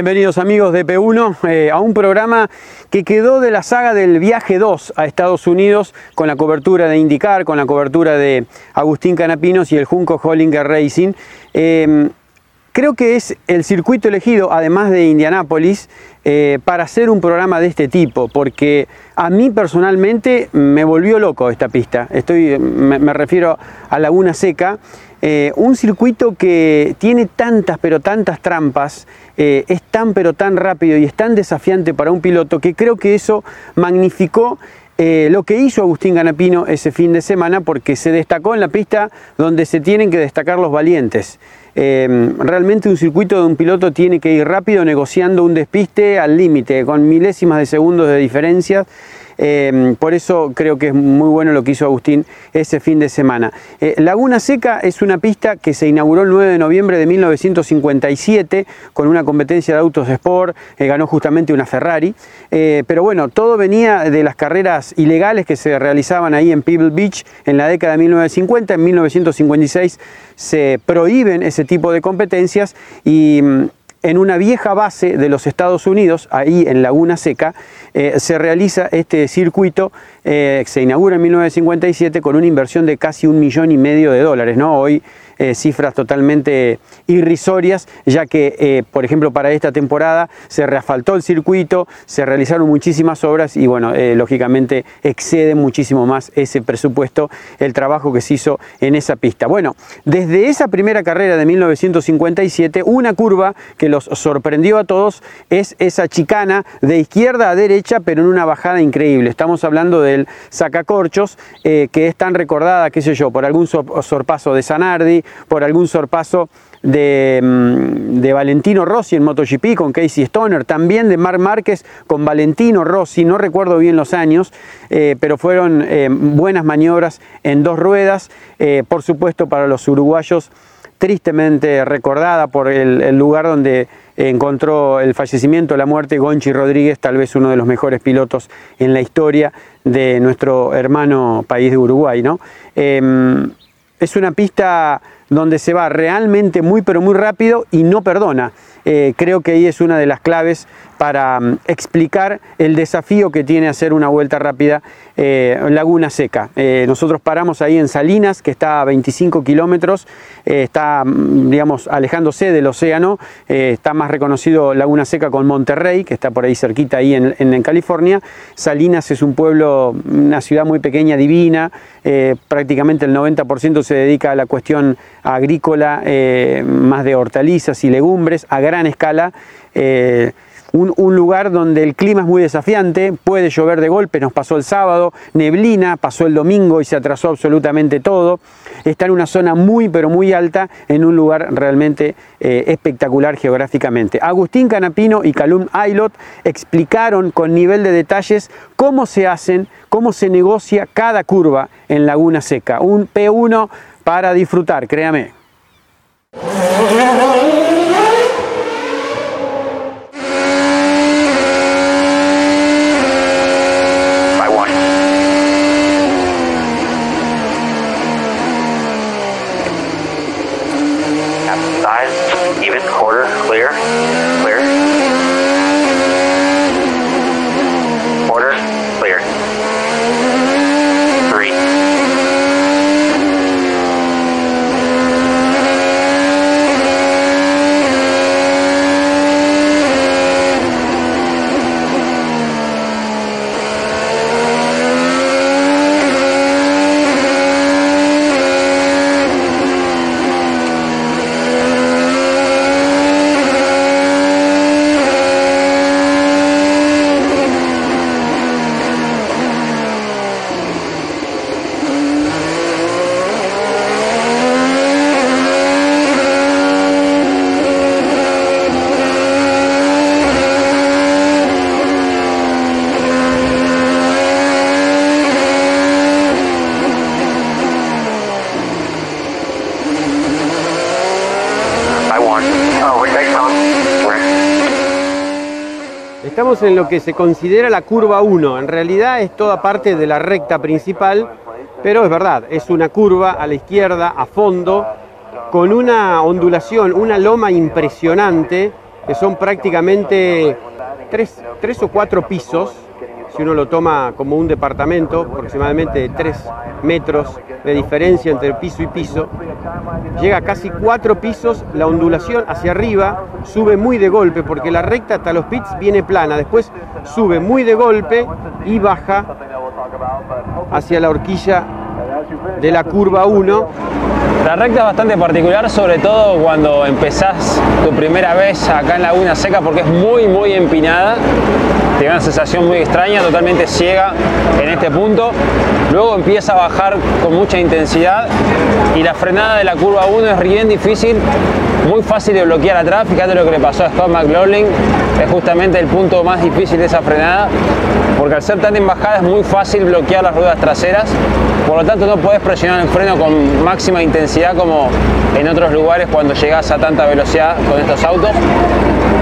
Bienvenidos amigos de P1 eh, a un programa que quedó de la saga del viaje 2 a Estados Unidos con la cobertura de IndyCar, con la cobertura de Agustín Canapinos y el Junco Hollinger Racing. Em, creo que es el circuito elegido, además de Indianápolis, eh, para hacer un programa de este tipo, porque a mí personalmente me volvió loco esta pista. Estoy, me refiero a Laguna Seca. Eh, un circuito que tiene tantas pero tantas trampas, eh, es tan pero tan rápido y es tan desafiante para un piloto que creo que eso magnificó eh, lo que hizo Agustín Ganapino ese fin de semana porque se destacó en la pista donde se tienen que destacar los valientes. realmente un circuito de un piloto tiene que ir rápido negociando un despiste al límite, con milésimas de segundos de diferencia Em, por eso creo que es muy bueno lo que hizo Agustín ese fin de semana. Eh, Laguna Seca es una pista que se inauguró el 9 de noviembre de 1957 con una competencia de autos sport, eh, ganó justamente una Ferrari, eh, pero bueno, todo venía de las carreras ilegales que se realizaban ahí en Pebble Beach en la década de 1950, en 1956 se prohíben ese tipo de competencias y mm, en una vieja base de los Estados Unidos, ahí en Laguna Seca, eh, se realiza este circuito, eh, se inaugura en 1957 con una inversión de casi un millón y medio de dólares. ¿no? Hoy eh, cifras totalmente irrisorias, ya que, eh, por ejemplo, para esta temporada se reasfaltó el circuito, se realizaron muchísimas obras y, bueno, eh, lógicamente excede muchísimo más ese presupuesto el trabajo que se hizo en esa pista. Bueno, desde esa primera carrera de 1957, una curva que los sorprendió a todos es esa chicana de izquierda a derecha, pero en una bajada increíble. Estamos hablando del sacacorchos, que es tan recordada, qué sé yo, por algún sorpaso de Sanardi, por algún sorpaso de, mm, de, Valentino Rossi en MotoGP con Casey Stoner, también de Marc Márquez con Valentino Rossi, no recuerdo bien los años, eh, pero fueron eh, buenas maniobras en dos ruedas, eh, por supuesto para los uruguayos tristemente recordada por el, el, lugar donde encontró el fallecimiento, la muerte Gonchi Rodríguez, tal vez uno de los mejores pilotos en la historia de nuestro hermano país de Uruguay. ¿no? Em, es una pista donde se va realmente muy pero muy rápido y no perdona. Eh, creo que ahí es una de las claves para mm, explicar el desafío que tiene hacer una vuelta rápida eh, Laguna Seca. Eh, nosotros paramos ahí en Salinas, que está a 25 kilómetros, está, mm, digamos, alejándose del océano, está más reconocido Laguna Seca con Monterrey, que está por ahí cerquita, ahí en, en California. Salinas es un pueblo, una ciudad muy pequeña, divina, prácticamente el 90% se dedica a la cuestión agrícola, más de hortalizas y legumbres, a gran escala. Un, lugar donde el clima es muy desafiante, puede llover de golpe, nos pasó el sábado, neblina, pasó el domingo y se atrasó absolutamente todo. Está en una zona muy pero muy alta, en un lugar realmente eh, espectacular geográficamente. Agustín Canapino y Calum Aylot explicaron con nivel de detalles cómo se hacen, cómo se negocia cada curva en Laguna Seca. Un P1 para disfrutar, créame. En lo que se considera la curva 1. En realidad es toda parte de la recta principal, pero es verdad, es una curva a la izquierda, a fondo, con una ondulación, una loma impresionante, que son prácticamente tres, tres o cuatro pisos, si uno lo toma como un departamento, aproximadamente de 3 metros de diferencia entre piso y piso, llega a casi 4 pisos, la ondulación hacia arriba sube muy de golpe, porque la recta hasta los pits viene plana, después sube muy de golpe y baja hacia la horquilla de la curva 1. La recta es bastante particular, sobre todo cuando empezás tu primera vez acá en Laguna Seca, porque es muy, muy empinada tiene una sensación muy extraña, totalmente ciega en este punto. Luego empieza a bajar con mucha intensidad y la frenada de la curva 1 es bien difícil, muy fácil de bloquear atrás. Fíjate lo que le pasó a Scott McLaughlin, es justamente el punto más difícil de esa frenada, porque al ser tan en bajada es muy fácil bloquear las ruedas traseras, por lo tanto no puedes presionar el freno con máxima intensidad como en otros lugares cuando llegas a tanta velocidad con estos autos.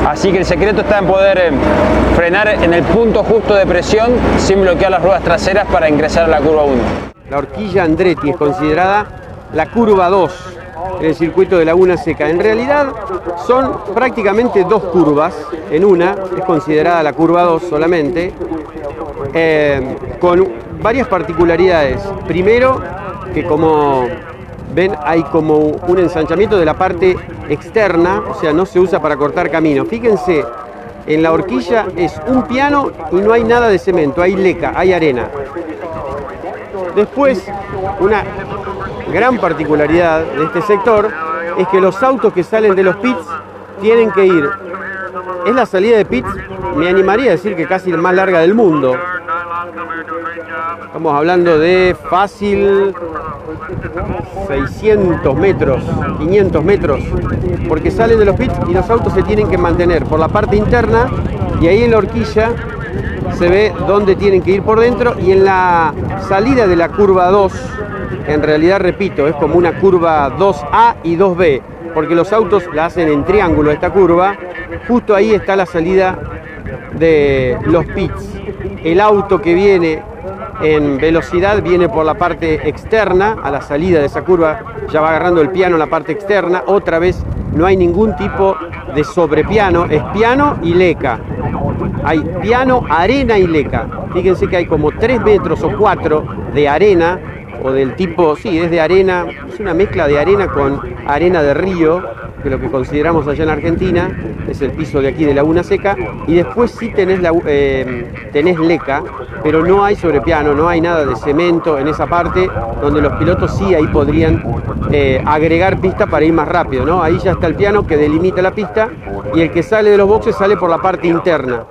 Así que el secreto está en poder eh, frenar en el punto justo de presión sin bloquear las ruedas traseras para ingresar a la curva 1. La horquilla Andretti es considerada la curva 2 en el circuito de Laguna Seca. En realidad son prácticamente dos curvas en una, es considerada la curva 2 solamente, eh, con varias particularidades. Primero, que como ven hay como un ensanchamiento de la parte externa, o sea, no se usa para cortar camino. Fíjense, en la horquilla es un piano y no hay nada de cemento, hay leca, hay arena. Después, una gran particularidad de este sector es que los autos que salen de los pits tienen que ir. Es la salida de pits, me animaría a decir que casi la más larga del mundo. Estamos hablando de fácil 600 metros, 500 metros, porque salen de los pits y los autos se tienen que mantener por la parte interna y ahí en la horquilla se ve dónde tienen que ir por dentro y en la salida de la curva 2, en realidad repito, es como una curva 2A y 2B, porque los autos la hacen en triángulo esta curva, justo ahí está la salida de los pits. El auto que viene en velocidad viene por la parte externa, a la salida de esa curva ya va agarrando el piano en la parte externa, otra vez no hay ningún tipo de sobrepiano, es piano y leca. Hay piano, arena y leca. Fíjense que hay como 3 metros o 4 de arena del tipo, sí, es de arena, es una mezcla de arena con arena de río, que lo que consideramos allá en Argentina es el piso de aquí de Laguna Seca, y después sí tenés, la, eh, tenés leca, pero no hay sobrepiano, no hay nada de cemento en esa parte, donde los pilotos sí ahí podrían eh, agregar pista para ir más rápido, ¿no? Ahí ya está el piano que delimita la pista, y el que sale de los boxes sale por la parte interna.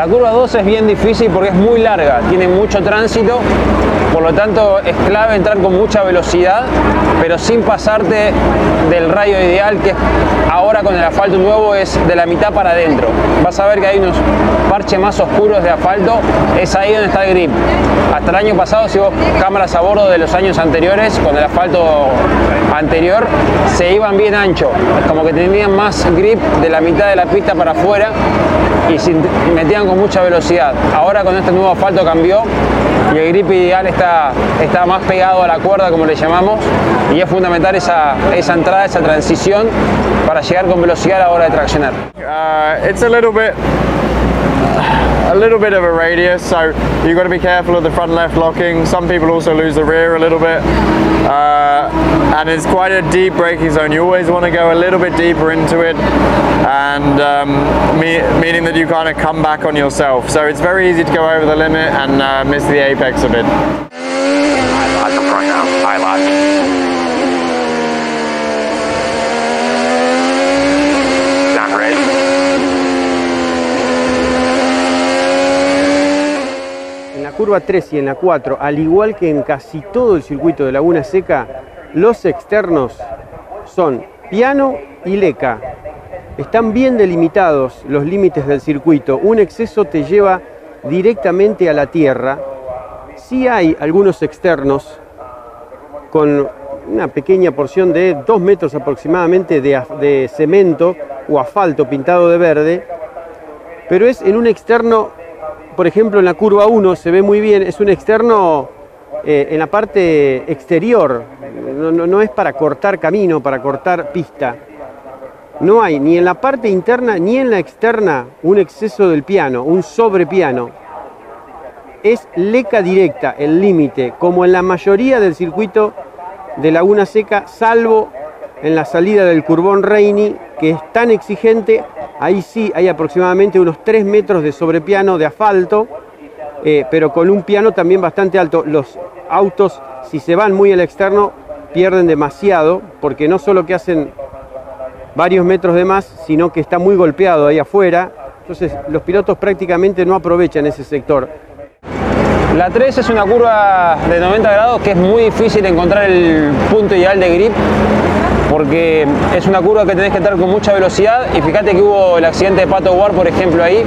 La curva 2 es bien difícil porque es muy larga, tiene mucho tránsito, por lo tanto es clave entrar con mucha velocidad, pero sin pasarte del rayo ideal que ahora con el asfalto nuevo es de la mitad para adentro. Vas a ver que hay unos parches más oscuros de asfalto, es ahí donde está el grip. Hasta el año pasado, si vos cámaras a bordo de los años anteriores, con el asfalto anterior, se iban bien ancho, como que tenían más grip de la mitad de la pista para afuera y metían con mucha velocidad. Ahora con este nuevo asfalto cambió y el grip ideal está, está más pegado a la cuerda como le llamamos y es fundamental esa, esa entrada, esa transición para llegar con velocidad a la hora de traccionar. Uh, it's a a little bit of a radius, so you've got to be careful of the front left locking. Some people also lose the rear a little bit. Uh, and it's quite a deep braking zone. You always want to go a little bit deeper into it, and um, me meaning that you kind of come back on yourself. So it's very easy to go over the limit and uh, miss the apex a bit. Curva 3 y en la 4, al igual que en casi todo el circuito de Laguna Seca, los externos son piano y leca. Están bien delimitados los límites del circuito. Un exceso te lleva directamente a la tierra. Sí hay algunos externos con una pequeña porción de 2 metros aproximadamente de, de cemento o asfalto pintado de verde, pero es en un externo, por ejemplo en la curva 1 se ve muy bien, es un externo eh, en la parte exterior, no, no, no es para cortar camino, para cortar pista. No hay ni en la parte interna ni en la externa un exceso del piano, un sobrepiano. Es leca directa el límite, como en la mayoría del circuito de Laguna Seca, salvo en la salida del Curbón Reini, que es tan exigente, ahí sí hay aproximadamente unos 3 metros de sobrepiano de asfalto, eh, pero con un piano también bastante alto. Los autos, si se van muy al externo, pierden demasiado, porque no solo que hacen varios metros de más, sino que está muy golpeado ahí afuera. Entonces los pilotos prácticamente no aprovechan ese sector. La 3 es una curva de 90 grados que es muy difícil encontrar el punto ideal de grip porque es una curva que tenés que estar con mucha velocidad y fíjate que hubo el accidente de Pato War, por ejemplo, ahí.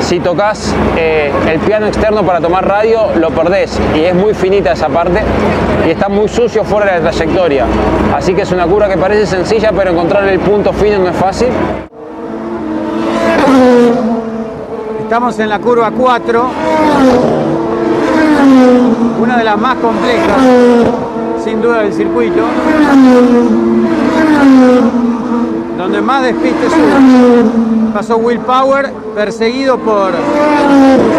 Si tocas eh, el piano externo para tomar radio, lo perdés y es muy finita esa parte y está muy sucio fuera de la trayectoria. Así que es una curva que parece sencilla, pero encontrar el punto fino no es fácil. Estamos en la curva 4, una de las más complejas, sin duda, del circuito, donde más despistes hubo. Pasó Will Power, perseguido por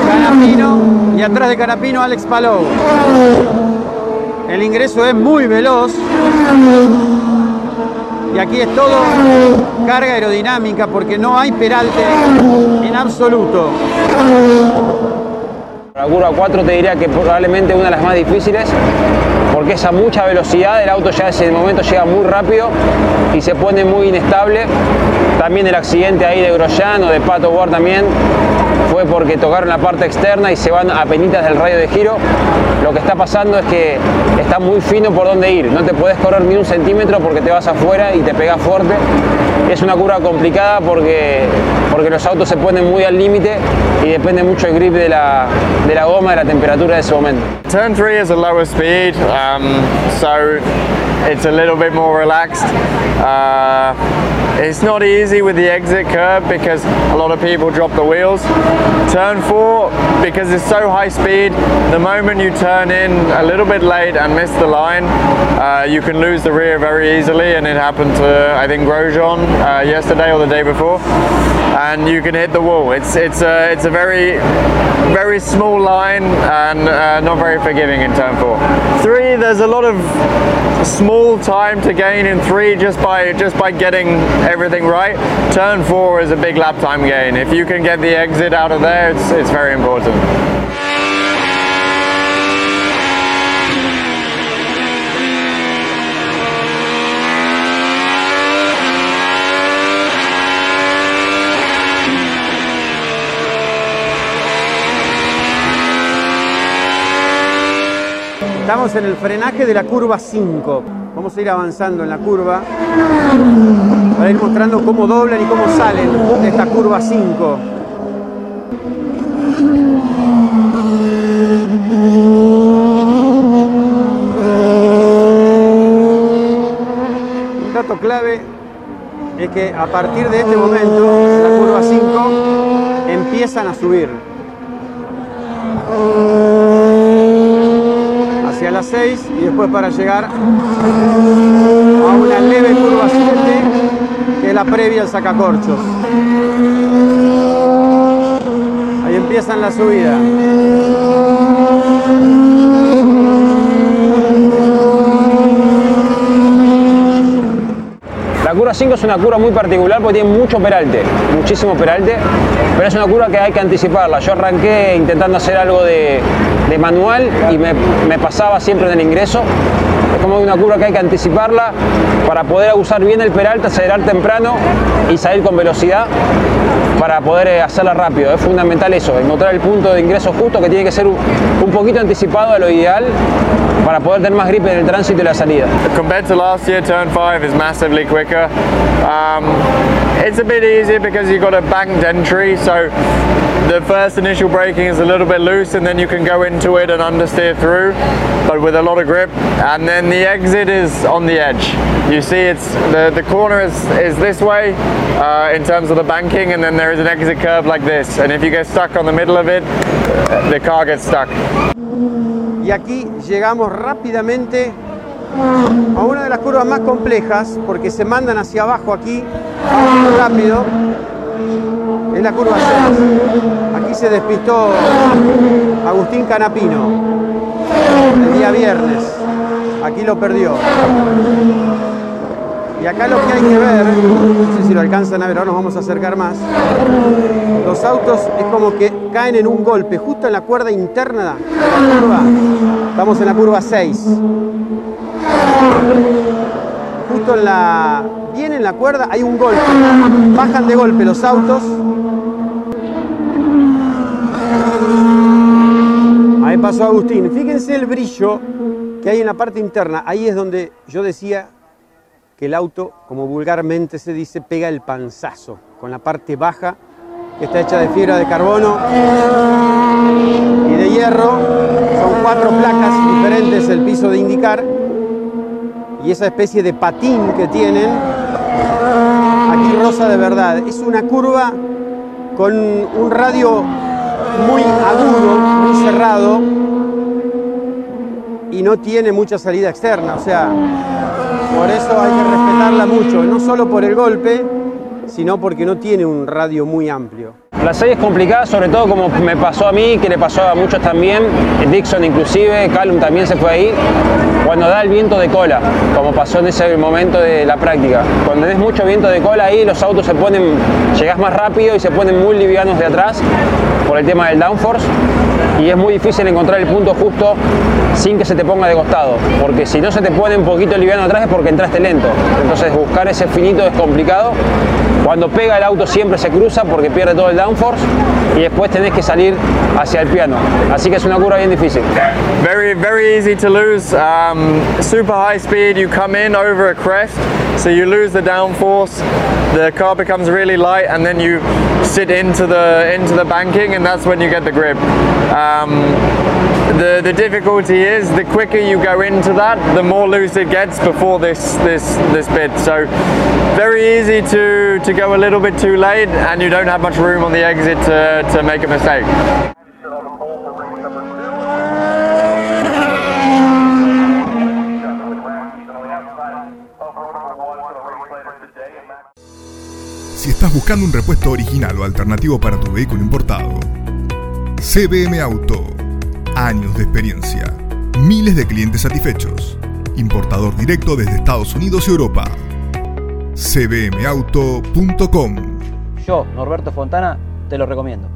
Canapino, y atrás de Canapino Alex Palou. El ingreso es muy veloz. Y aquí es todo carga aerodinámica porque no hay peralte en absoluto. La curva 4 te diría que probablemente una de las más difíciles porque es a mucha velocidad, el auto ya en ese momento llega muy rápido y se pone muy inestable. También el accidente ahí de Grosjean o de Pato Ward también fue porque tocaron la parte externa y se van a penitas del radio de giro. Lo que está pasando es que está muy fino por donde ir, no te puedes correr ni un centímetro porque te vas afuera y te pegas fuerte. Es una curva complicada porque, porque los autos se ponen muy al límite y depende mucho el grip de la, de la goma, de la temperatura de ese momento. Turn 3 is a lower speed, um, so it's a little bit more relaxed. Uh, it's not easy with the exit curve because a lot of people drop the wheels. Turn 4, because it's so high speed, the moment you turn in a little bit late and miss the line, uh, you can lose the rear very easily and it happened to, I think, Grosjean uh, yesterday or the day before. And you can hit the wall. It's it's a it's a very very small line and uh, not very forgiving in turn four. Three, there's a lot of small time to gain in three just by just by getting everything right. Turn four is a big lap time gain. If you can get the exit out of there, it's it's very important. Estamos en el frenaje de la curva 5. Vamos a ir avanzando en la curva para ir mostrando cómo doblan y cómo salen de esta curva 5. Un dato clave es que a partir de este momento, la curva 5, empiezan a subir. Hacia las 6 y después para llegar a una leve curva 7 que es la previa al sacacorchos. Ahí empiezan la subida. Curva 5 es una curva muy particular porque tiene mucho peralte, muchísimo peralte, pero es una curva que hay que anticiparla. Yo arranqué intentando hacer algo de, manual y me, pasaba siempre en el ingreso. Es como una curva que hay que anticiparla para poder usar bien el peralte, acelerar temprano y salir con velocidad para poder hacerla rápido. Es fundamental eso, encontrar el punto de ingreso justo que tiene que ser un, un poquito anticipado a lo ideal para poder tener más en el tránsito y la salida. Compared to last year, turn 5 is massively quicker. Um, it's a bit easier because you've got a banked entry, so the first initial braking is a little bit loose and then you can go into it and understeer through, but with a lot of grip. And then the exit is on the edge. You see it's the, the corner is, is this way uh, in terms of the banking and then there is an exit curve like this. And if you get stuck on the middle of it, the car gets stuck. Y aquí llegamos rápidamente a una de las curvas más complejas porque se mandan hacia abajo aquí rápido. Es la curva 6. Aquí se despistó Agustín Canapino el día viernes. Aquí lo perdió. Y acá lo que hay que ver, no sé si lo alcanzan a ver, ahora nos vamos a acercar más. Los autos es como que caen en un golpe, justo en la cuerda interna de la curva. Estamos en la curva 6. Justo en la. Bien en la cuerda hay un golpe. Bajan de golpe los autos. Ahí pasó Agustín. Fíjense el brillo que hay en la parte interna. Ahí es donde yo decía que el auto, como vulgarmente se dice, pega el panzazo con la parte baja que está hecha de fibra de carbono y de hierro. Son cuatro placas diferentes el piso de indicar y esa especie de patín que tienen aquí rosa de verdad. Es una curva con un radio muy agudo, muy cerrado y no tiene mucha salida externa, o sea, por eso hay que respetarla mucho, no solo por el golpe, sino porque no tiene un radio muy amplio. La 6 es complicada, sobre todo como me pasó a mí, que le pasó a muchos también, Dixon inclusive, Callum también se fue ahí, cuando da el viento de cola, como pasó en ese momento de la práctica. Cuando tenés mucho viento de cola ahí, los autos se ponen, llegás más rápido y se ponen muy livianos de atrás por el tema del downforce y es muy difícil encontrar el punto justo sin que se te ponga de costado, porque si no se te pone un poquito liviano atrás es porque entraste lento. Entonces buscar ese finito es complicado. Cuando pega el auto siempre se cruza porque pierde todo el downforce y después tenés que salir hacia el piano. Así que es una curva bien difícil. Very, very easy to lose. Um, super high speed, you come in over a crest, so you lose the downforce. The car becomes really light, and then you sit into the into the banking, and that's when you get the grip. Um, the the difficulty is the quicker you go into that, the more loose it gets before this this this bit. So very easy to to go a little bit too late, and you don't have much room on the exit to to make a mistake. Si estás buscando un repuesto original o alternativo para tu vehículo importado, CBM Auto. Años de experiencia. Miles de clientes satisfechos. Importador directo desde Estados Unidos y Europa. cbmauto.com Yo, Norberto Fontana, te lo recomiendo.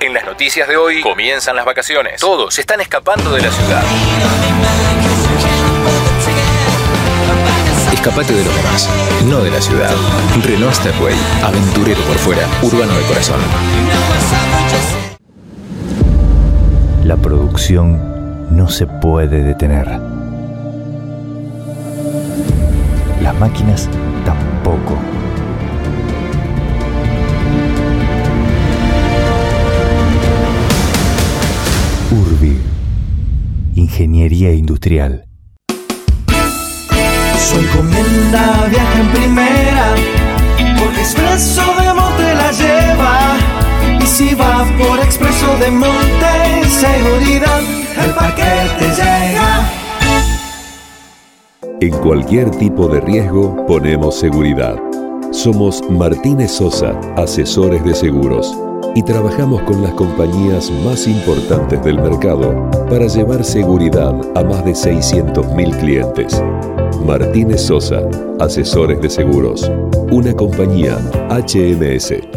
En las noticias de hoy comienzan las vacaciones. Todos están escapando de la ciudad. Escapate de los demás, no de la ciudad. Renault Stepway, aventurero por fuera, urbano de corazón. La producción no se puede detener. Las máquinas tampoco. Urbi. Ingeniería Industrial. Su encomienda viaja en primera, porque Expreso de Monte la lleva. Y si va por Expreso de Monte, seguridad, el paquete llega. En cualquier tipo de riesgo ponemos seguridad. Somos Martínez Sosa, asesores de seguros, y trabajamos con las compañías más importantes del mercado para llevar seguridad a más de 600.000 clientes. Martínez Sosa, asesores de seguros, una compañía HMS.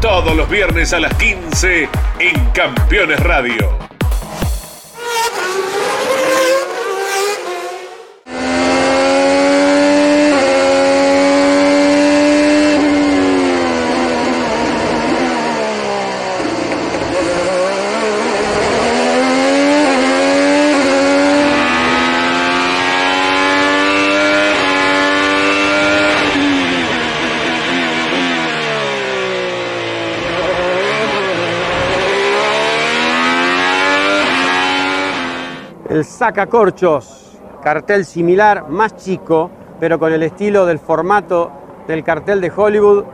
Todos los viernes a las 15 en Campeones Radio. Sacacorchos, cartel similar, más chico, pero con el estilo del formato del cartel de Hollywood.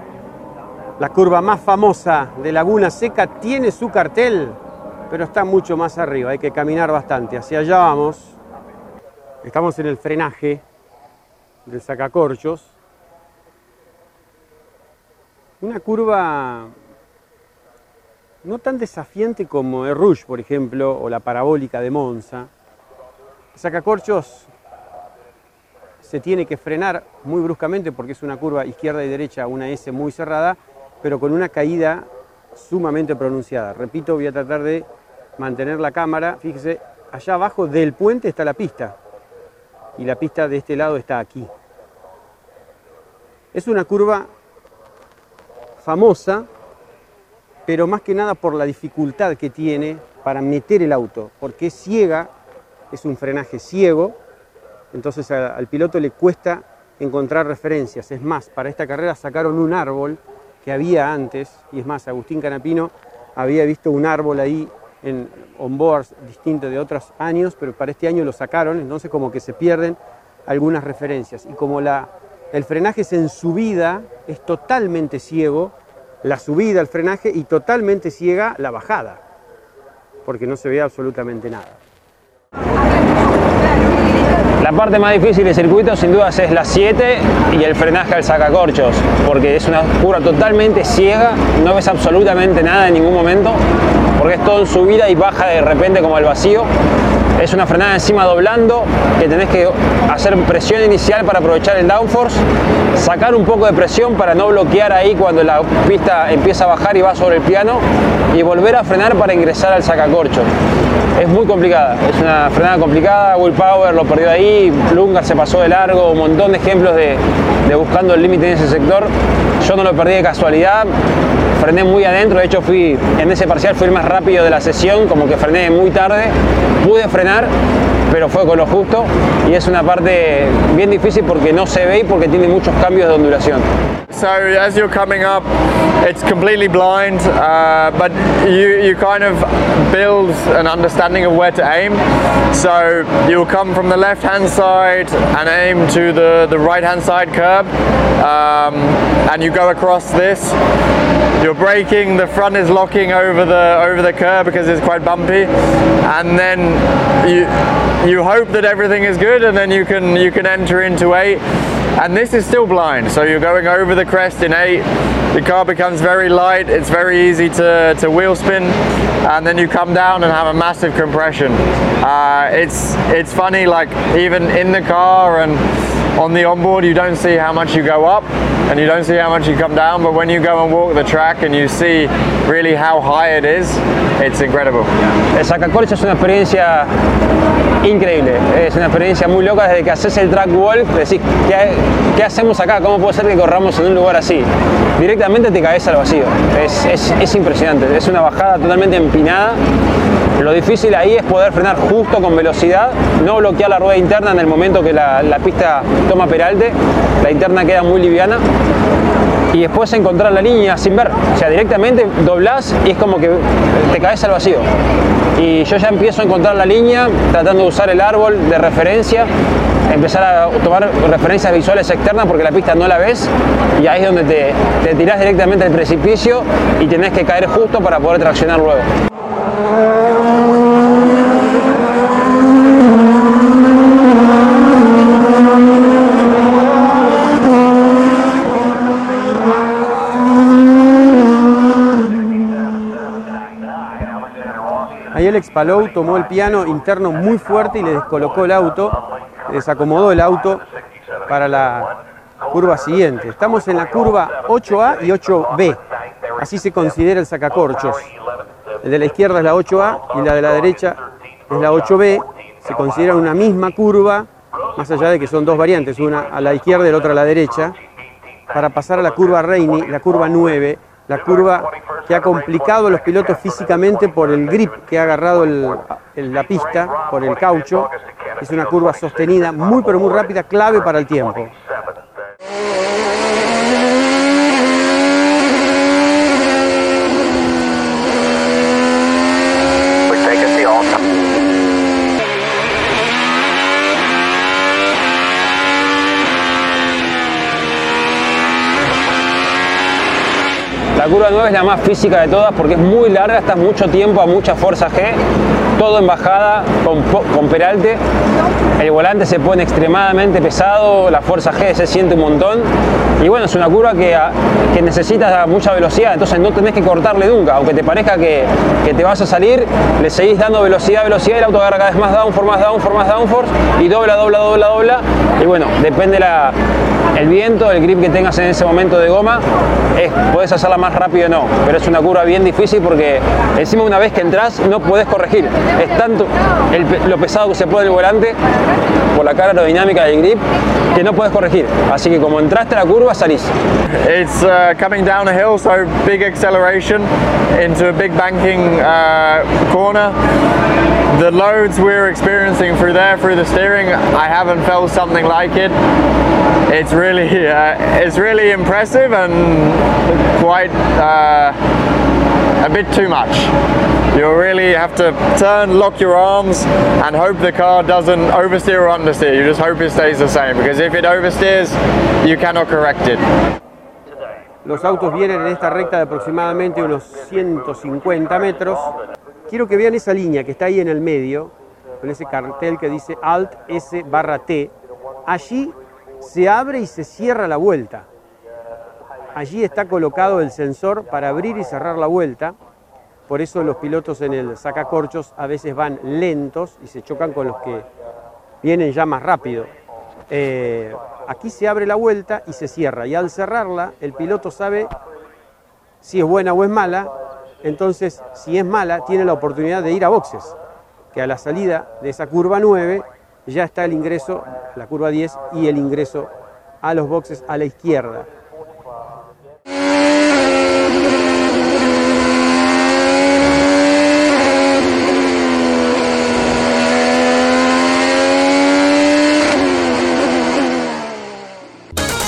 La curva más famosa de Laguna Seca tiene su cartel, pero está mucho más arriba, hay que caminar bastante. Hacia allá vamos. Estamos en el frenaje del sacacorchos. Una curva no tan desafiante como el Rouge, por ejemplo, o la parabólica de Monza. Sacacorchos se tiene que frenar muy bruscamente porque es una curva izquierda y derecha, una S muy cerrada, pero con una caída sumamente pronunciada. Repito, voy a tratar de mantener la cámara. Fíjese, allá abajo del puente está la pista y la pista de este lado está aquí. Es una curva famosa, pero más que nada por la dificultad que tiene para meter el auto, porque es ciega, es un frenaje ciego, entonces al piloto le cuesta encontrar referencias. Es más, para esta carrera sacaron un árbol que había antes, y es más, Agustín Canapino había visto un árbol ahí en onboards distinto de otros años, pero para este año lo sacaron, entonces como que se pierden algunas referencias. Y como la, el frenaje es en subida, es totalmente ciego, la subida, el frenaje, y totalmente ciega la bajada, porque no se ve absolutamente nada. La parte más difícil del circuito sin dudas es la 7 y el frenaje al sacacorchos, porque es una curva totalmente ciega, no ves absolutamente nada en ningún momento, porque es todo en subida y baja de repente como al vacío. Es una frenada encima doblando, que tenés que hacer presión inicial para aprovechar el downforce, sacar un poco de presión para no bloquear ahí cuando la pista empieza a bajar y va sobre el piano, y volver a frenar para ingresar al sacacorchos. Es muy complicada, es una frenada complicada, Will Power lo perdió ahí, Lunga se pasó de largo, un montón de ejemplos de, buscando el límite en ese sector. Yo no lo perdí de casualidad, frené muy adentro, de hecho fui en ese parcial fui el más rápido de la sesión, como que frené muy tarde, pude frenar, pero fue con lo justo y es una parte bien difícil porque no se ve y porque tiene muchos cambios de ondulación. So as you're coming up, it's completely blind, uh, but you, you kind of build an understanding of where to aim. So you'll come from the left hand side and aim to the, the right hand side curb, um, and you go across this. You're braking, the front is locking over the over the curb because it's quite bumpy, and then you you hope that everything is good, and then you can you can enter into eight. And this is still blind, so you're going over the crest in eight. The car becomes very light. It's very easy to, to wheel spin, and then you come down and have a massive compression. Uh, it's it's funny, like even in the car and on the onboard, you don't see how much you go up, and you don't see how much you come down. But when you go and walk the track and you see really how high it is, it's incredible. El sacacorchos es una experiencia increíble. Es una experiencia muy loca desde que haces el track walk, decís, ¿qué, qué hacemos acá? ¿Cómo puede ser que corramos en un lugar así? Directamente te caes al vacío. Es, es- es impresionante. Es una bajada totalmente empinada. Lo difícil ahí es poder frenar justo con velocidad, no bloquear la rueda interna en el momento que la, la pista toma peralte. La interna queda muy liviana y después encontrar la línea sin ver. O sea, directamente doblás y es como que te caes al vacío. Y yo ya empiezo a encontrar la línea tratando de usar el árbol de referencia, empezar a tomar referencias visuales externas porque la pista no la ves y ahí es donde te, te tirás directamente al precipicio y tenés que caer justo para poder traccionar luego. Alex Palou tomó el piano interno muy fuerte y le descolocó el auto, desacomodó el auto para la curva siguiente. Estamos en la curva 8A y 8B. Así se considera el sacacorchos. El de la izquierda es la 8A y la de la derecha es la 8B. Se considera una misma curva, más allá de que son dos variantes, una a la izquierda y la otra a la derecha, para pasar a la curva Reini, la curva 9, la curva que ha complicado a los pilotos físicamente por el grip que ha agarrado el- la pista, por el caucho. Es una curva sostenida, muy pero muy rápida, clave para el tiempo. La curva 9 es la más física de todas porque es muy larga, estás mucho tiempo a mucha fuerza G, todo en bajada con, con peralte. El volante se pone extremadamente pesado, la fuerza G se siente un montón. Y bueno, es una curva que, que necesita mucha velocidad, entonces no tenés que cortarle nunca. Aunque te parezca que, que te vas a salir, le seguís dando velocidad, velocidad, y el auto agarra cada vez más downforce, más downforce, más downforce, y dobla, dobla, dobla, dobla. Y bueno, depende la, el viento, el grip que tengas en ese momento de goma, es, puedes hacerla más rápido o no, pero es una curva bien difícil porque encima una vez que entras no puedes corregir. Es tanto el lo pesado que se pone el volante por la cara aerodinámica del grip que no puedes corregir. Así que como entraste a la curva salís. It's uh, coming down a hill, so big acceleration into a big banking uh, corner. The loads we're experiencing through there, through the steering, I haven't felt something like it. It's really, uh, it's really impressive and quite uh, a bit too much. You really have to turn, lock your arms, and hope the car doesn't oversteer or understeer. You just hope it stays the same because if it oversteers, you cannot correct it. Los autos vienen en esta recta de aproximadamente unos 150 metros. Quiero que vean esa línea que está ahí en el medio, con ese cartel que dice Alt S barra T. Allí se abre y se cierra la vuelta. Allí está colocado el sensor para abrir y cerrar la vuelta. Por eso los pilotos en el sacacorchos a veces van lentos y se chocan con los que vienen ya más rápido. Eh, aquí se abre la vuelta y se cierra. Y al cerrarla, el piloto sabe si es buena o es mala. Entonces, si es mala, tiene la oportunidad de ir a boxes. Que a la salida de esa curva 9 ya está el ingreso, la curva 10 y el ingreso a los boxes a la izquierda.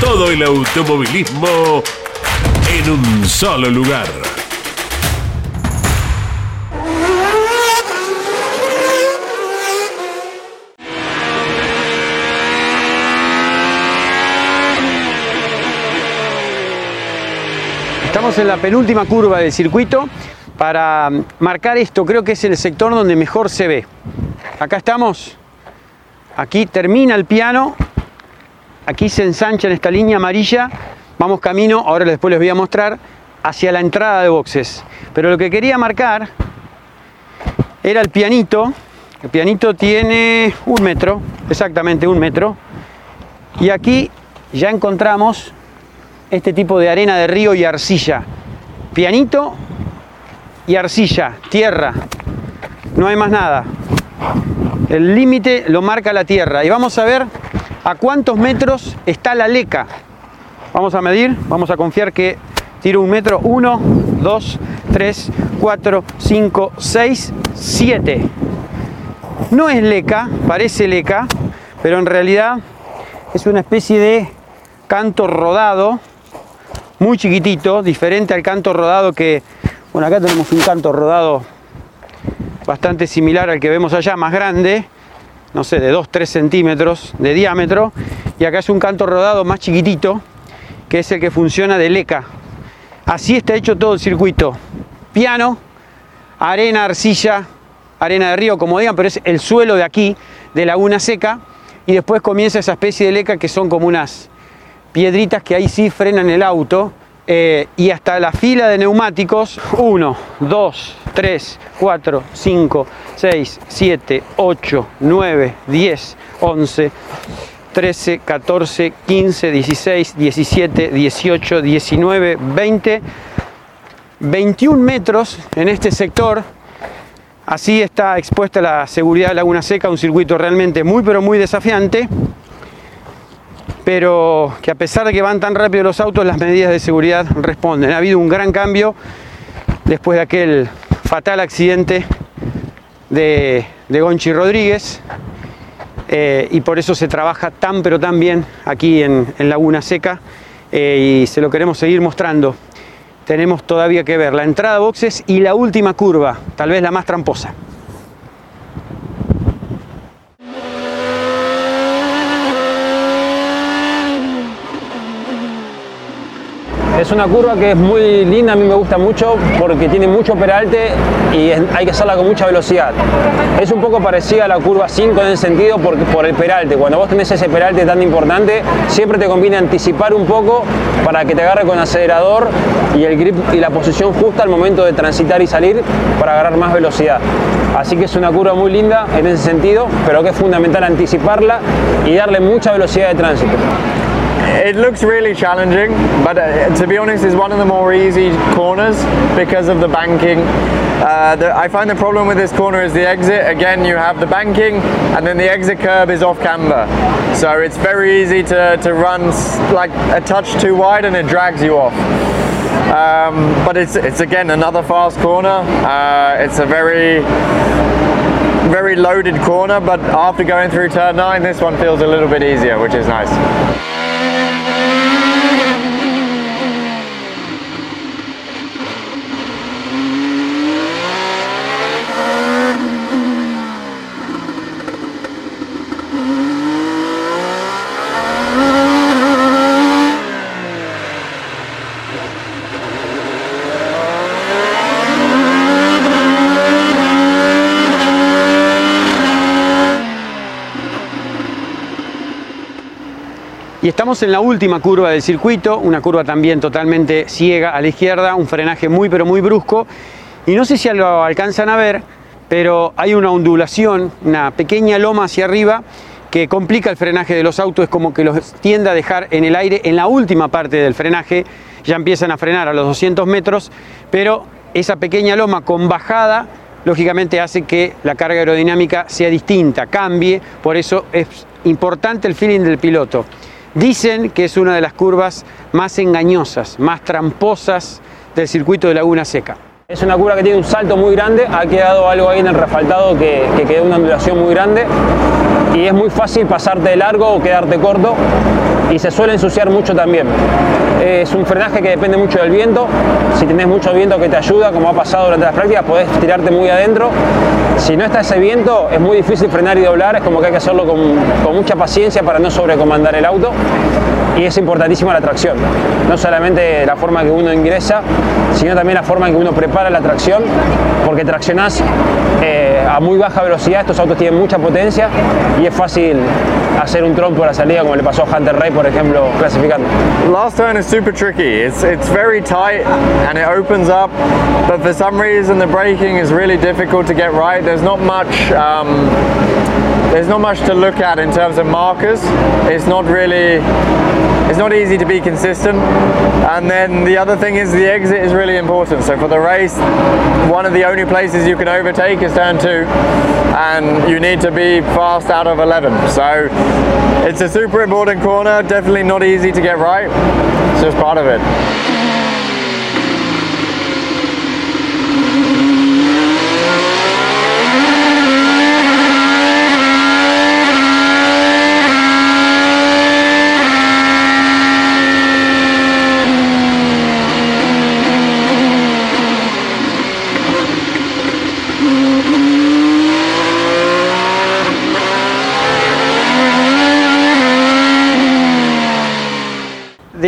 todo el automovilismo en un solo lugar. Estamos en la penúltima curva del circuito para marcar esto. Creo que es el sector donde mejor se ve. Acá estamos. Aquí termina el piano aquí se ensancha en esta línea amarilla, vamos camino, ahora después les voy a mostrar, hacia la entrada de boxes. Pero lo que quería marcar era el pianito, el pianito tiene un metro, exactamente un metro, y aquí ya encontramos este tipo de arena de río y arcilla. Pianito y arcilla, tierra, no hay más nada. El límite lo marca la tierra y vamos a ver a cuántos metros está la leca. Vamos a medir, vamos a confiar que tiro un metro. 1, 2, 3, 4, 5, 6, 7. No es leca, parece leca, pero en realidad es una especie de canto rodado, muy chiquitito, diferente al canto rodado que, bueno, acá tenemos un canto rodado bastante similar al que vemos allá, más grande, no sé, de 2-3 centímetros de diámetro. Y acá es un canto rodado más chiquitito, que es el que funciona de leca. Así está hecho todo el circuito. Piano, arena, arcilla, arena de río, como digan, pero es el suelo de aquí, de laguna seca. Y después comienza esa especie de leca que son como unas piedritas que ahí sí frenan el auto. Eh, y hasta la fila de neumáticos, 1, 2, 3, 4, 5, 6, 7, 8, 9, 10, 11, 13, 14, 15, 16, 17, 18, 19, 20, 21 metros en este sector. Así está expuesta la seguridad de Laguna Seca, un circuito realmente muy pero muy desafiante, pero que a pesar de que van tan rápido los autos, las medidas de seguridad responden. Ha habido un gran cambio después de aquel fatal accidente de, Gonchi Rodríguez eh, y por eso se trabaja tan pero tan bien aquí en, Laguna Seca eh, y se lo queremos seguir mostrando. Tenemos todavía que ver la entrada boxes y la última curva, tal vez la más tramposa. Es una curva que es muy linda, a mí me gusta mucho porque tiene mucho peralte y hay que hacerla con mucha velocidad. Es un poco parecida a la curva 5 en el sentido por, por el peralte. Cuando vos tenés ese peralte tan importante, siempre te conviene anticipar un poco para que te agarre con acelerador y el grip y la posición justa al momento de transitar y salir para agarrar más velocidad. Así que es una curva muy linda en ese sentido, pero que es fundamental anticiparla y darle mucha velocidad de tránsito. It looks really challenging, but uh, to be honest, it's one of the more easy corners because of the banking. Uh, the, I find the problem with this corner is the exit. Again, you have the banking, and then the exit curb is off camber. So it's very easy to, to run like a touch too wide and it drags you off. Um, but it's, it's again another fast corner. Uh, it's a very very loaded corner, but after going through turn 9, this one feels a little bit easier, which is nice. Estamos en la última curva del circuito, una curva también totalmente ciega a la izquierda, un frenaje muy pero muy brusco. Y no sé si lo alcanzan a ver, pero hay una ondulación, una pequeña loma hacia arriba que complica el frenaje de los autos, es como que los tiende a dejar en el aire en la última parte del frenaje, ya empiezan a frenar a los 200 metros, pero esa pequeña loma con bajada lógicamente hace que la carga aerodinámica sea distinta, cambie, por eso es importante el feeling del piloto. Dicen que es una de las curvas más engañosas, más tramposas del circuito de Laguna Seca. Es una curva que tiene un salto muy grande, ha quedado algo ahí en el refaltado que, que quedó una ondulación muy grande y es muy fácil pasarte de largo o quedarte corto y se suele ensuciar mucho también. Es un frenaje que depende mucho del viento, si tenés mucho viento que te ayuda, como ha pasado durante las prácticas, podés tirarte muy adentro. Si no está ese viento, es muy difícil frenar y doblar, es como que hay que hacerlo con, mucha paciencia para no sobrecomandar el auto y es importantísima la tracción. No solamente la forma que uno ingresa, sino también la forma en que uno prepara la tracción, porque traccionás eh, a muy baja velocidad, estos autos tienen mucha potencia y es fácil hacer un trompo a la salida como le pasó a Hunter Ray, por ejemplo, clasificando. Last turn is super tricky. It's, it's very tight and it opens up, but for some reason the braking is really difficult to get right. There's not much um, there's not much to look at in terms of markers. It's not really it's not easy to be consistent. And then the other thing is the exit is really important. So for the race, one of the only places you can overtake is turn two, and you need to be fast out of 11. So it's a super important corner, definitely not easy to get right. It's just part of it.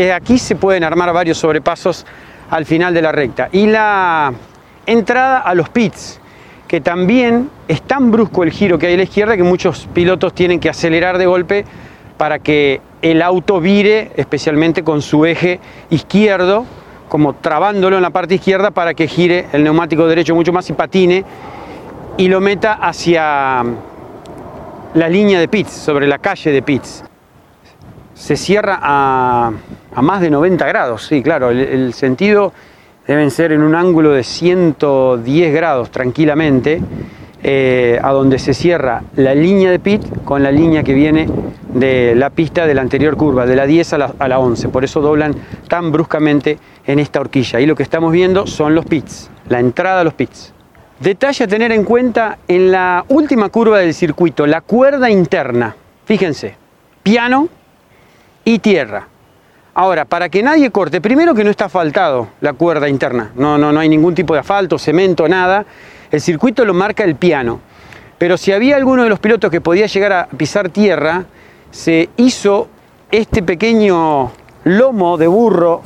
Desde aquí se pueden armar varios sobrepasos al final de la recta. Y la entrada a los pits, que también es tan brusco el giro que hay a la izquierda que muchos pilotos tienen que acelerar de golpe para que el auto vire, especialmente con su eje izquierdo, como trabándolo en la parte izquierda para que gire el neumático derecho mucho más y patine y lo meta hacia la línea de pits, sobre la calle de pits. Se cierra a, más de 90 grados, sí, claro, el, el, sentido deben ser en un ángulo de 110 grados tranquilamente, eh, a donde se cierra la línea de pit con la línea que viene de la pista de la anterior curva, de la 10 a la, a la 11, por eso doblan tan bruscamente en esta horquilla. Y lo que estamos viendo son los pits, la entrada a los pits. Detalle a tener en cuenta en la última curva del circuito, la cuerda interna. Fíjense, piano y tierra. Ahora, para que nadie corte, primero que no está asfaltado la cuerda interna, no, no, no hay ningún tipo de asfalto, cemento, nada. El circuito lo marca el piano. Pero si había alguno de los pilotos que podía llegar a pisar tierra, se hizo este pequeño lomo de burro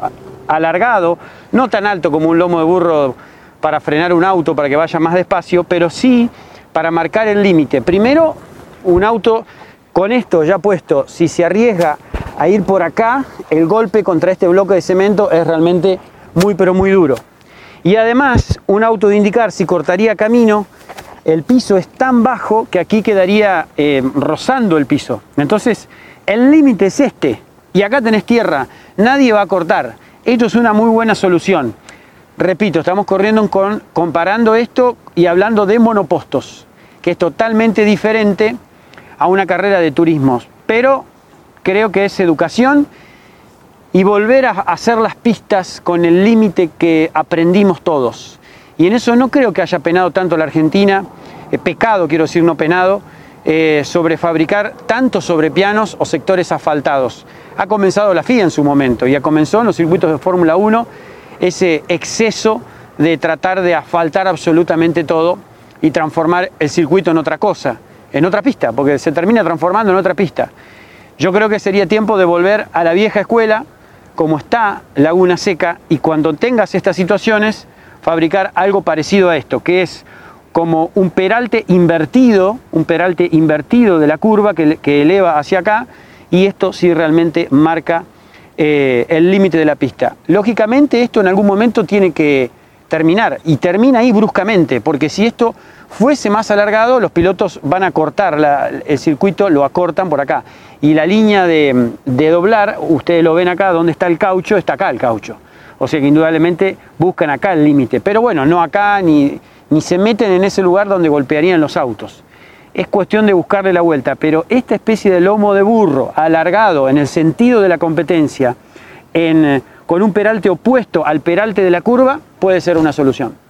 alargado, no tan alto como un lomo de burro para frenar un auto para que vaya más despacio, pero sí para marcar el límite. Primero, un auto con esto ya puesto, si se arriesga a ir por acá, el golpe contra este bloque de cemento es realmente muy pero muy duro. Y además, un auto de indicar si cortaría camino, el piso es tan bajo que aquí quedaría eh, rozando el piso. Entonces, el límite es este. Y acá tenés tierra, nadie va a cortar. Esto es una muy buena solución. Repito, estamos corriendo con, comparando esto y hablando de monopostos, que es totalmente diferente a una carrera de turismos. Pero creo que es educación y volver a hacer las pistas con el límite que aprendimos todos. Y en eso no creo que haya penado tanto la Argentina, eh, pecado quiero decir, no penado, eh, sobre fabricar tanto sobre pianos o sectores asfaltados. Ha comenzado la FIA en su momento, ya comenzó en los circuitos de Fórmula 1 ese exceso de tratar de asfaltar absolutamente todo y transformar el circuito en otra cosa, en otra pista, porque se termina transformando en otra pista. Yo creo que sería tiempo de volver a la vieja escuela, como está Laguna Seca, y cuando tengas estas situaciones, fabricar algo parecido a esto, que es como un peralte invertido, un peralte invertido de la curva que, eleva hacia acá, y esto sí realmente marca eh, el límite de la pista. Lógicamente esto en algún momento tiene que terminar y termina ahí bruscamente, porque si esto fuese más alargado, los pilotos van a cortar el circuito, lo acortan por acá. Y la línea de, doblar, ustedes lo ven acá, donde está el caucho, está acá el caucho. O sea que indudablemente buscan acá el límite. Pero bueno, no acá ni, ni se meten en ese lugar donde golpearían los autos es cuestión de buscarle la vuelta, pero esta especie de lomo de burro alargado en el sentido de la competencia, en, con un peralte opuesto al peralte de la curva, puede ser una solución.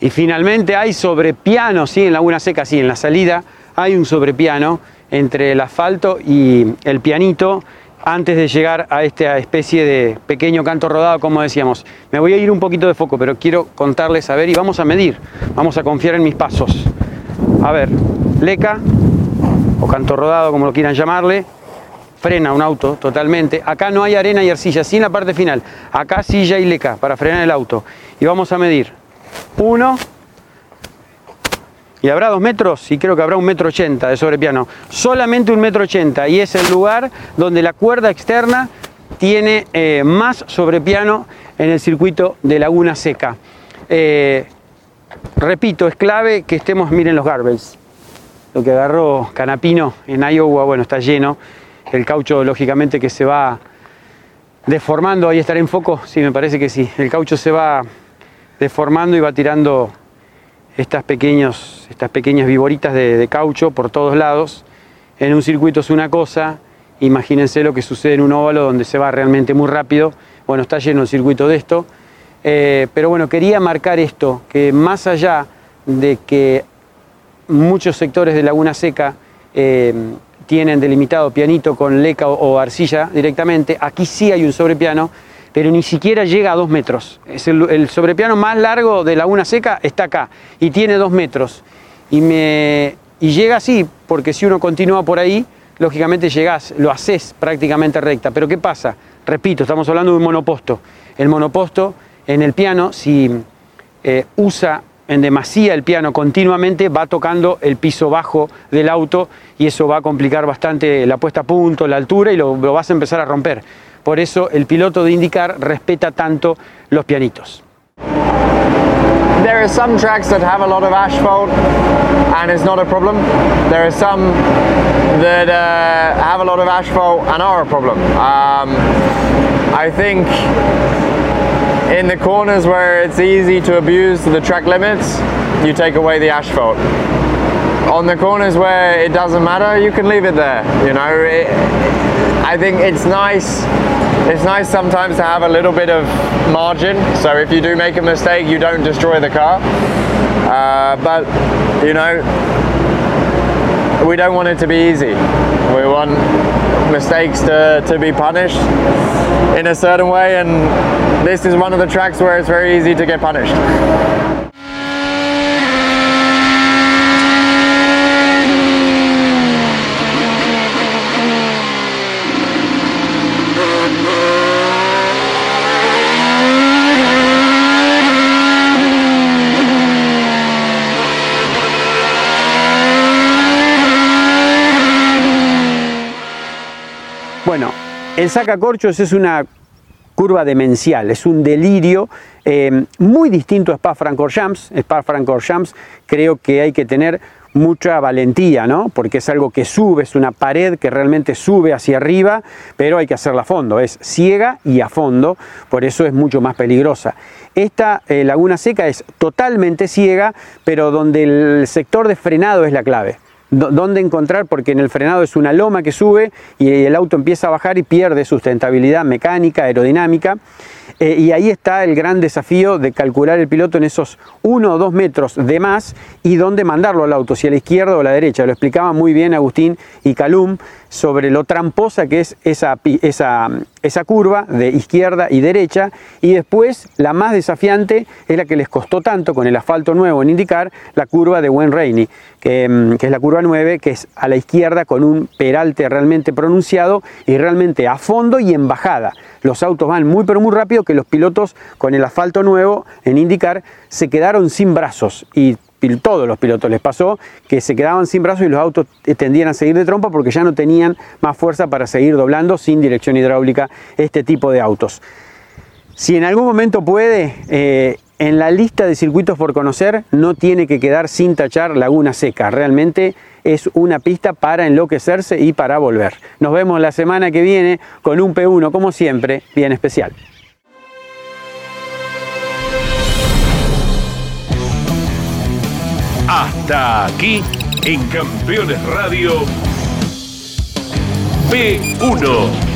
Y finalmente hay sobrepiano, sí, en Laguna Seca, sí, en la salida hay un sobrepiano entre el asfalto y el pianito antes de llegar a esta especie de pequeño canto rodado, como decíamos. Me voy a ir un poquito de foco, pero quiero contarles, a ver, y vamos a medir, vamos a confiar en mis pasos. A ver, leca o canto rodado, como lo quieran llamarle, frena un auto totalmente. Acá no hay arena y arcilla, sin la parte final. Acá silla y leca para frenar el auto. Y vamos a medir. Uno. Y habrá dos metros, y creo que habrá un metro ochenta de sobrepiano. Solamente un metro ochenta. Y es el lugar donde la cuerda externa tiene eh, más sobrepiano en el circuito de Laguna Seca. Eh, repito, es clave que estemos, miren los garbels. Lo que agarró Canapino en Iowa, bueno, está lleno. El caucho, lógicamente, que se va deformando, ahí estará en foco, sí, me parece que sí. El caucho se va deformando y va tirando estas, pequeños, estas pequeñas viboritas de, caucho por todos lados. En un circuito es una cosa, imagínense lo que sucede en un óvalo donde se va realmente muy rápido. Bueno, está lleno el circuito de esto. Eh, pero bueno, quería marcar esto, que más allá de que muchos sectores de Laguna Seca eh, tienen delimitado pianito con leca o, arcilla directamente, aquí sí hay un sobrepiano, pero ni siquiera llega a dos metros. Es el, sobrepiano más largo de Laguna Seca está acá y tiene dos metros. Y, me, y llega así, porque si uno continúa por ahí, lógicamente llegás, lo haces prácticamente recta. Pero ¿qué pasa? Repito, estamos hablando de un monoposto. El monoposto en el piano, si eh, usa en demasía el piano continuamente, va tocando el piso bajo del auto y eso va a complicar bastante la puesta a punto, la altura y lo, lo vas a empezar a romper. Por eso el piloto de IndyCar respeta tanto los pianitos. There are some tracks that have a lot of asphalt and it's not a problem. There are some that uh, have a lot of asphalt and are a problem. Um, I think in the corners where it's easy to abuse the track limits, you take away the asphalt. On the corners where it doesn't matter, you can leave it there. You know, it, I think it's nice. It's nice sometimes to have a little bit of margin. So if you do make a mistake, you don't destroy the car. Uh, but you know, we don't want it to be easy. We want mistakes to, to be punished in a certain way, and this is one of the tracks where it's very easy to get punished. El sacacorchos es una curva demencial, es un delirio eh, muy distinto a Spa-Francorchamps. Spa-Francorchamps creo que hay que tener mucha valentía, ¿no? Porque es algo que sube, es una pared que realmente sube hacia arriba, pero hay que hacerla a fondo, es ciega y a fondo, por eso es mucho más peligrosa. Esta eh, laguna seca es totalmente ciega, pero donde el sector de frenado es la clave dónde encontrar, porque en el frenado es una loma que sube y el auto empieza a bajar y pierde sustentabilidad mecánica, aerodinámica. Eh, y ahí está el gran desafío de calcular el piloto en esos 1 o 2 metros de más y dónde mandarlo al auto, si a la izquierda o a la derecha. Lo explicaba muy bien Agustín y Calum sobre lo tramposa que es esa, esa, esa curva de izquierda y derecha. Y después la más desafiante es la que les costó tanto con el asfalto nuevo en indicar, la curva de Wen Rainey, que, mm, que es la curva 9, que es a la izquierda con un peralte realmente pronunciado y realmente a fondo y en bajada los autos van muy pero muy rápido que los pilotos con el asfalto nuevo en indicar se quedaron sin brazos y todos los pilotos les pasó que se quedaban sin brazos y los autos tendían a seguir de trompa porque ya no tenían más fuerza para seguir doblando sin dirección hidráulica este tipo de autos. Si en algún momento puede, eh, en la lista de circuitos por conocer no tiene que quedar sin tachar Laguna Seca. Realmente es una pista para enloquecerse y para volver. Nos vemos la semana que viene con un P1, como siempre, bien especial. Hasta aquí en Campeones Radio P1.